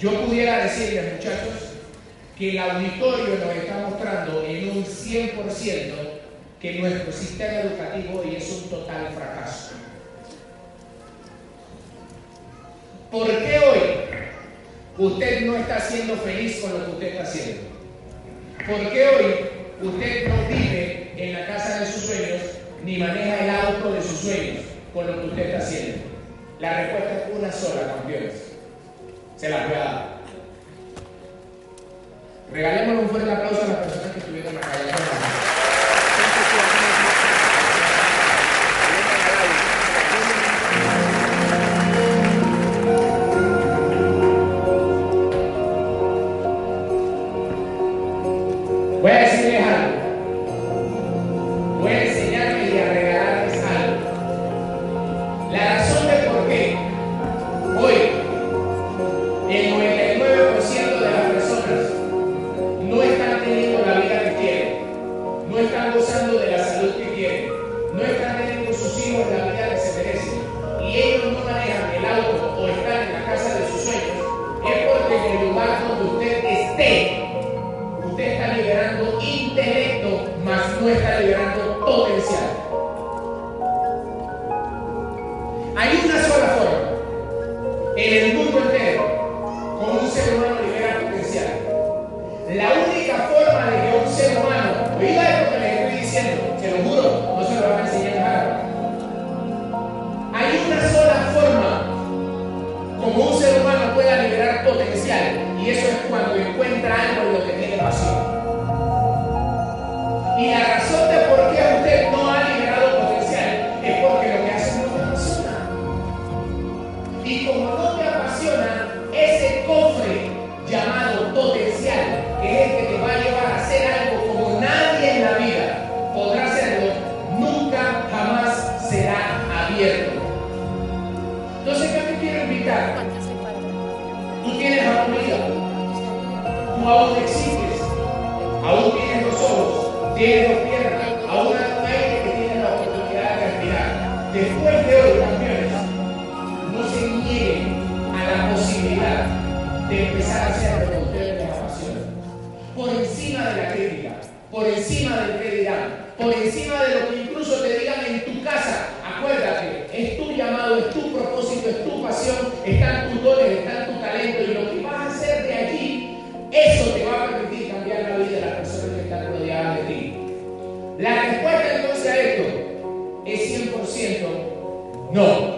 Yo pudiera decirles, muchachos, que el auditorio nos está mostrando en un 100% que nuestro sistema educativo hoy es un total fracaso. ¿Por qué hoy usted no está siendo feliz con lo que usted está haciendo? ¿Por qué hoy usted no vive en la casa de sus sueños ni maneja el auto de sus sueños con lo que usted está haciendo? La respuesta es una sola, campeones se las voy a dar. Regalémosle un fuerte aplauso a las personas que estuvieron acá. No.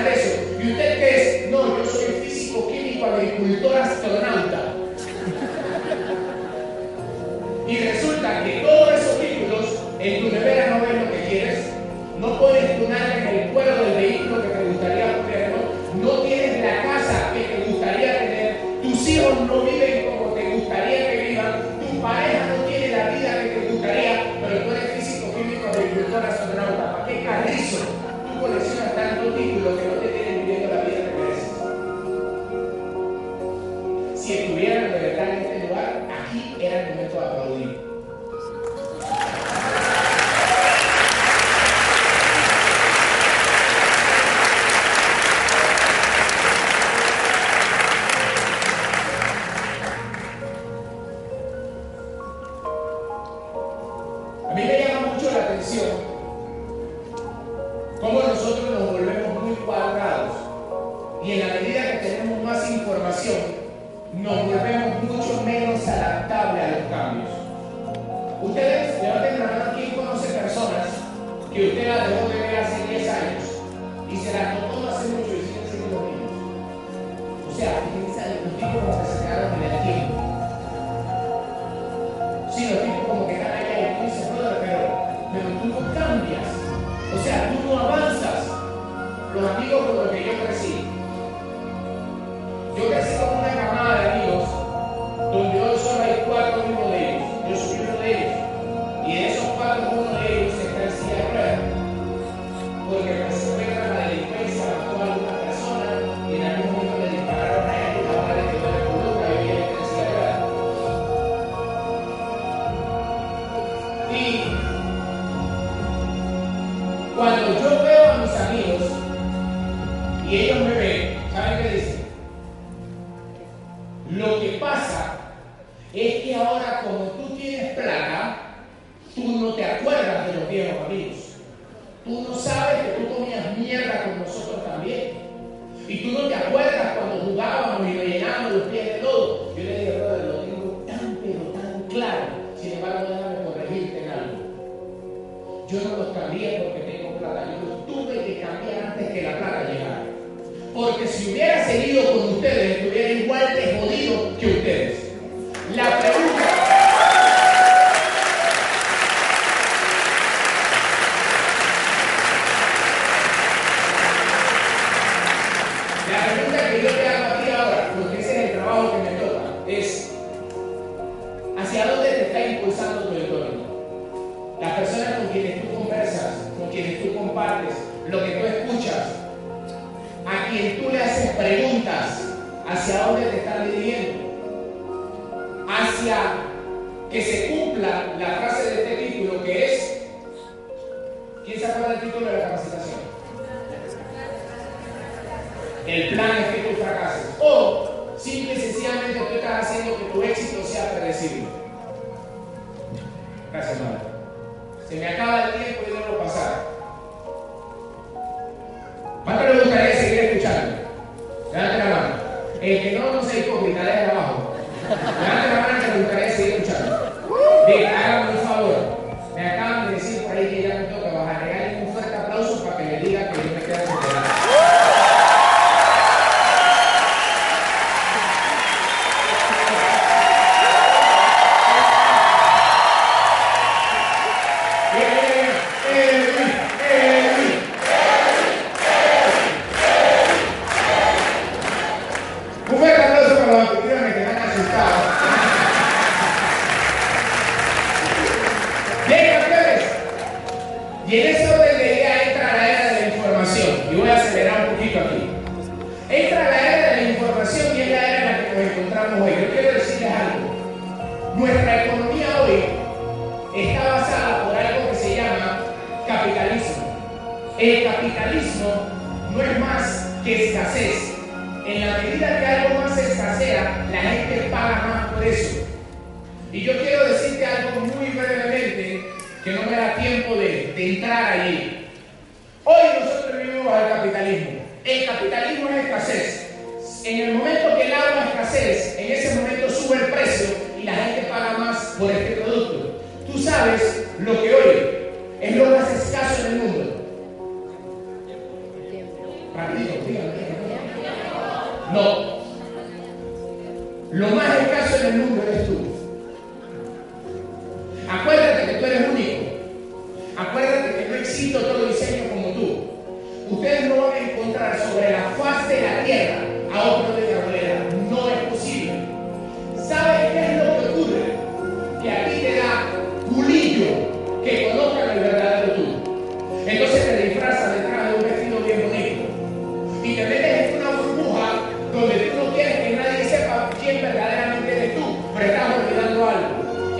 eso. ¿Y usted qué es? No, yo soy físico, químico, agricultor, astronauta. lo que tú escuchas, a quien tú le haces preguntas hacia dónde te estás dirigiendo, hacia que se cumpla la frase de este título que es, ¿quién se acuerda del título de la capacitación? El plan es que tú fracases. O simple y sencillamente tú estás haciendo que tu éxito sea predecible. Gracias, madre. Se me acaba el tiempo y debo pasar. ¿Cuánto le gustaría seguir escuchando? Levante la mano. El que no, no se hipócrita, de abajo. Levante la mano que le gustaría seguir escuchando.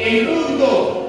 El mundo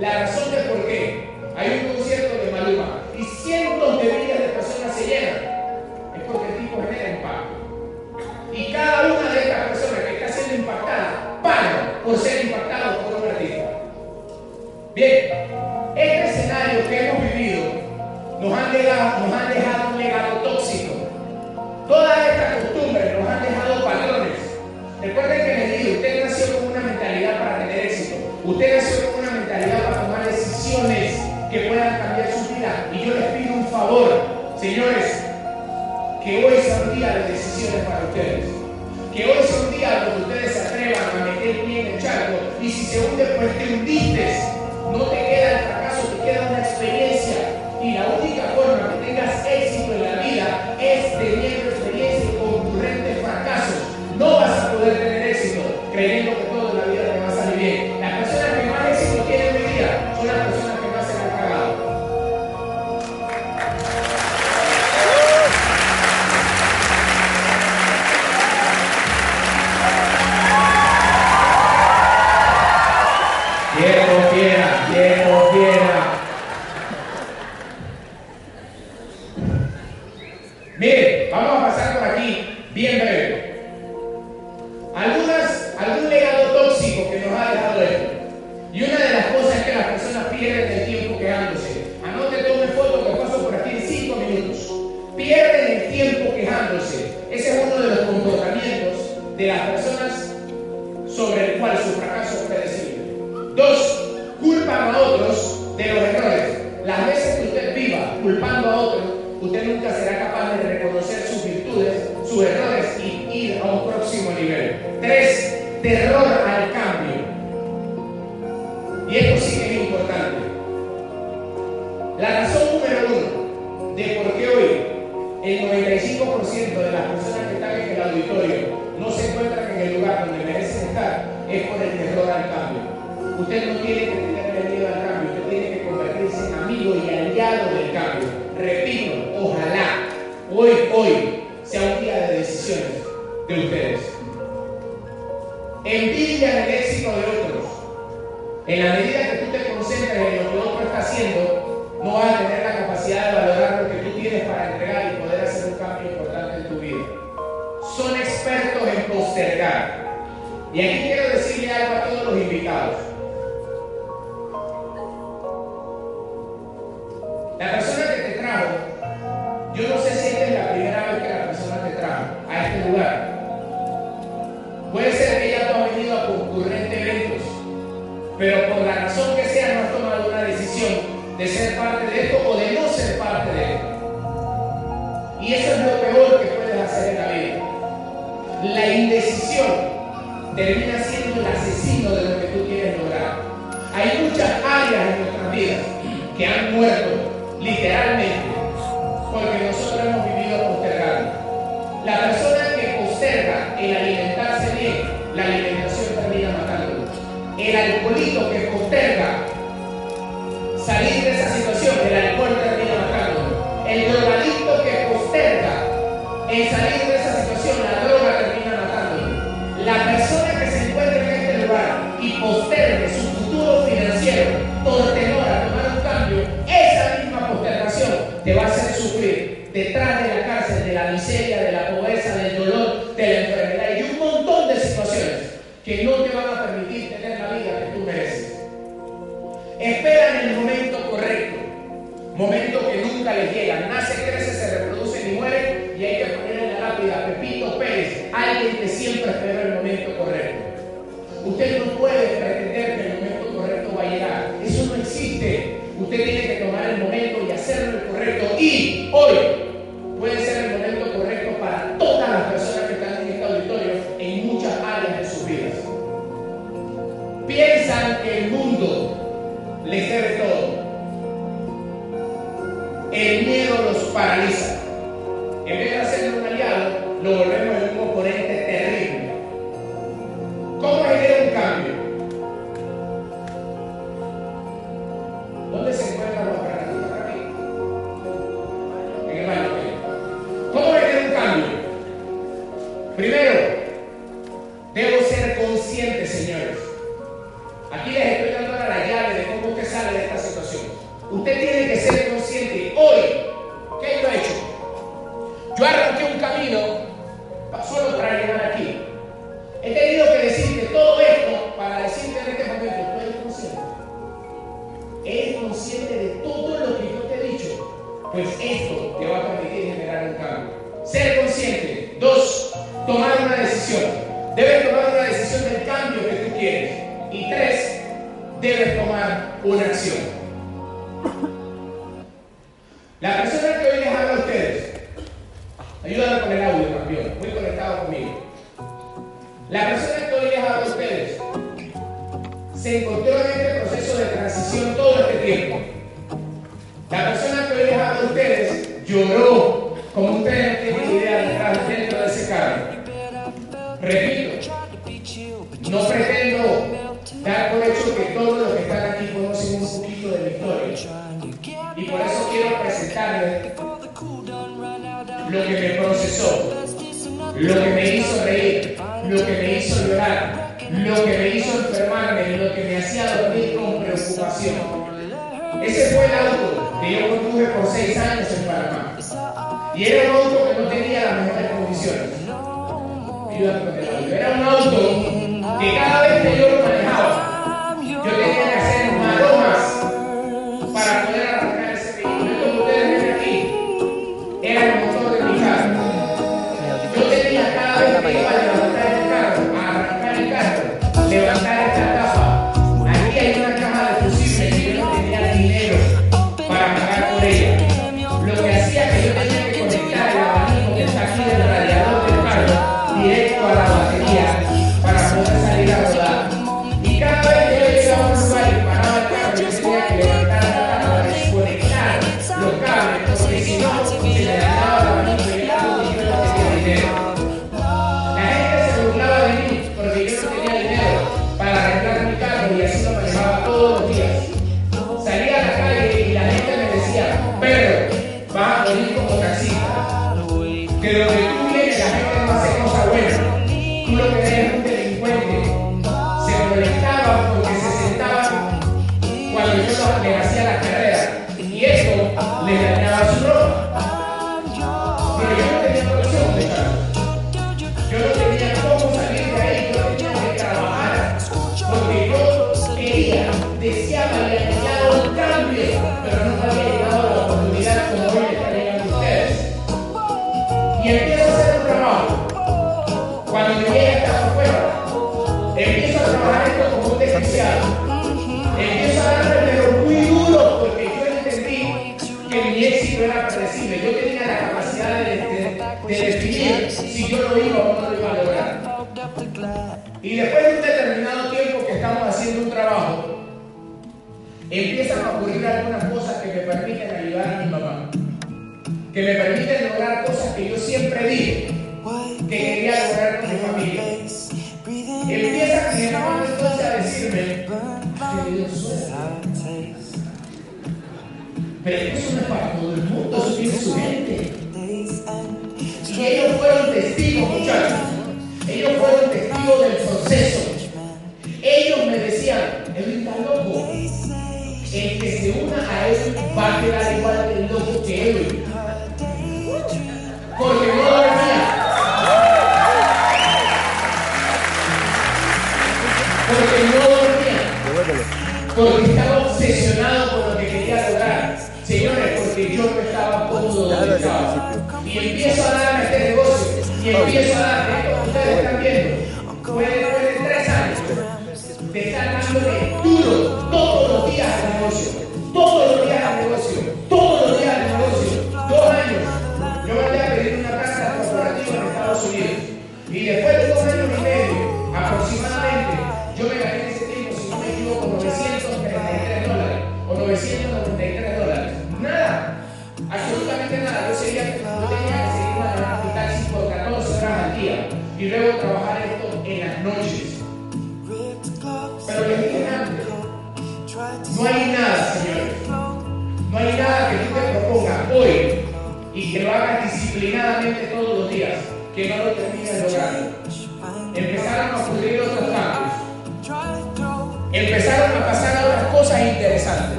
La razón La persona que hoy les habla a ustedes, ayúdame con el audio, campeón, muy conectado conmigo. La persona que hoy les habla a ustedes se encontró en este proceso de transición todo este tiempo. La persona que hoy les habla a ustedes lloró, como ustedes no tienen idea dentro de ese cambio. lo que me hizo reír, lo que me hizo llorar, lo que me hizo enfermarme, y lo que me hacía dormir con preocupación. Ese fue el auto que yo conduje por seis años en Panamá. Y era un auto que no tenía las mejores condiciones. Era un auto que cada vez que yo que quería lograr con mi familia. Y empieza entonces a decirme que Dios suena. Pero eso no es para todo el mundo, eso tiene su gente. Y ellos fueron testigos, muchachos. Ellos fueron testigos del proceso.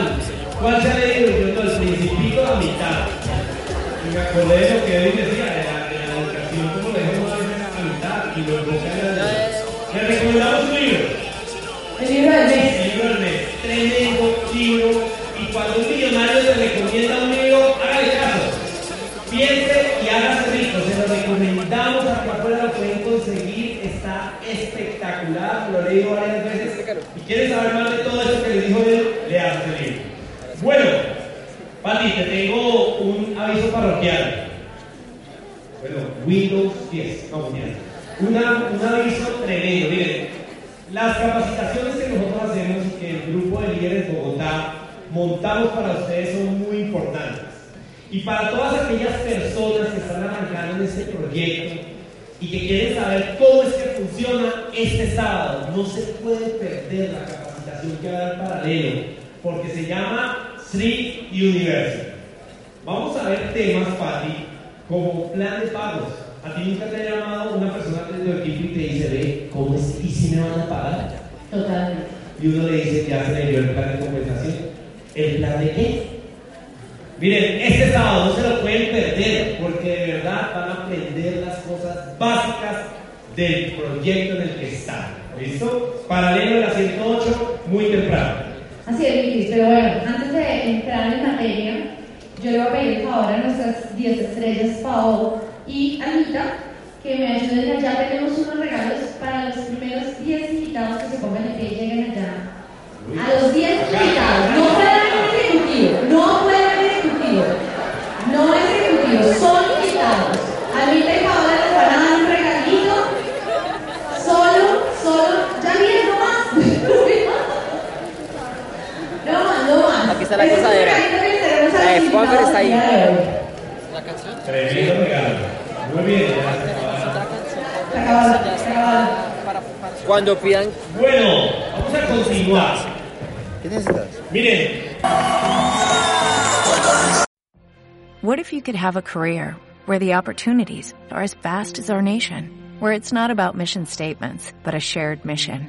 ¿Y ¿cuál? ¿Cuál se ha leído? Yo, todo el principito, la mitad. Y me acordé de lo que él decía, de la, de la educación, como le dejamos a a mitad y lo enfoca en la Le recomendamos un libro. El libro del mes. El libro del mes. Tremendo libro. Y cuando un millonario le recomienda un libro, hágale caso. Rico. Lo recomendamos. Aquí afuera lo pueden conseguir. Está espectacular. Lo he leído varias veces. Y quieren saber más de todo eso que le dijo él, le hace el libro. Bueno, Pati, te tengo un aviso parroquial. Bueno, Windows 10, vamos. Una, un aviso tremendo. Miren, las capacitaciones que nosotros hacemos y que el grupo de líderes Bogotá montamos para ustedes son muy importantes. Y para todas aquellas personas que están arrancando en este proyecto y que quieren saber cómo es que funciona este sábado, no se puede perder la capacitación que va a dar paralelo, porque se llama Street University. Vamos a ver temas, Pati, como plan de pagos. A ti nunca te ha llamado una persona de tu equipo y te dice, ve, ¿cómo es? ¿Y si me van a pagar? Totalmente. Y uno le dice, ya se le dio el plan de compensación. ¿El plan de qué? Miren, este sábado no se lo pueden perder porque de verdad van a aprender las cosas básicas del proyecto en el que están. ¿Listo? Paralelo de la 108, muy temprano. Así es, Vicky, pero bueno, antes de entrar en materia, yo le voy a pedir el favor a nuestras 10 estrellas, Pau y Anita, que me ayuden allá. Tenemos unos regalos para los primeros 10 invitados que se pongan de pie y lleguen allá. A los 10 no más. Aquí está la Ese gozadera. regalito que le tenemos a La de los Juanfer está ahí. invitados el día de hoy. La canción. Tremendo regalo. Muy bien. Se acabaron, se acabaron. Cuando pidan. Bueno, vamos a continuar. ¿Qué necesitas? Miren, What if you could have a career where the opportunities are as vast as our nation, where it's not about mission statements, but a shared mission?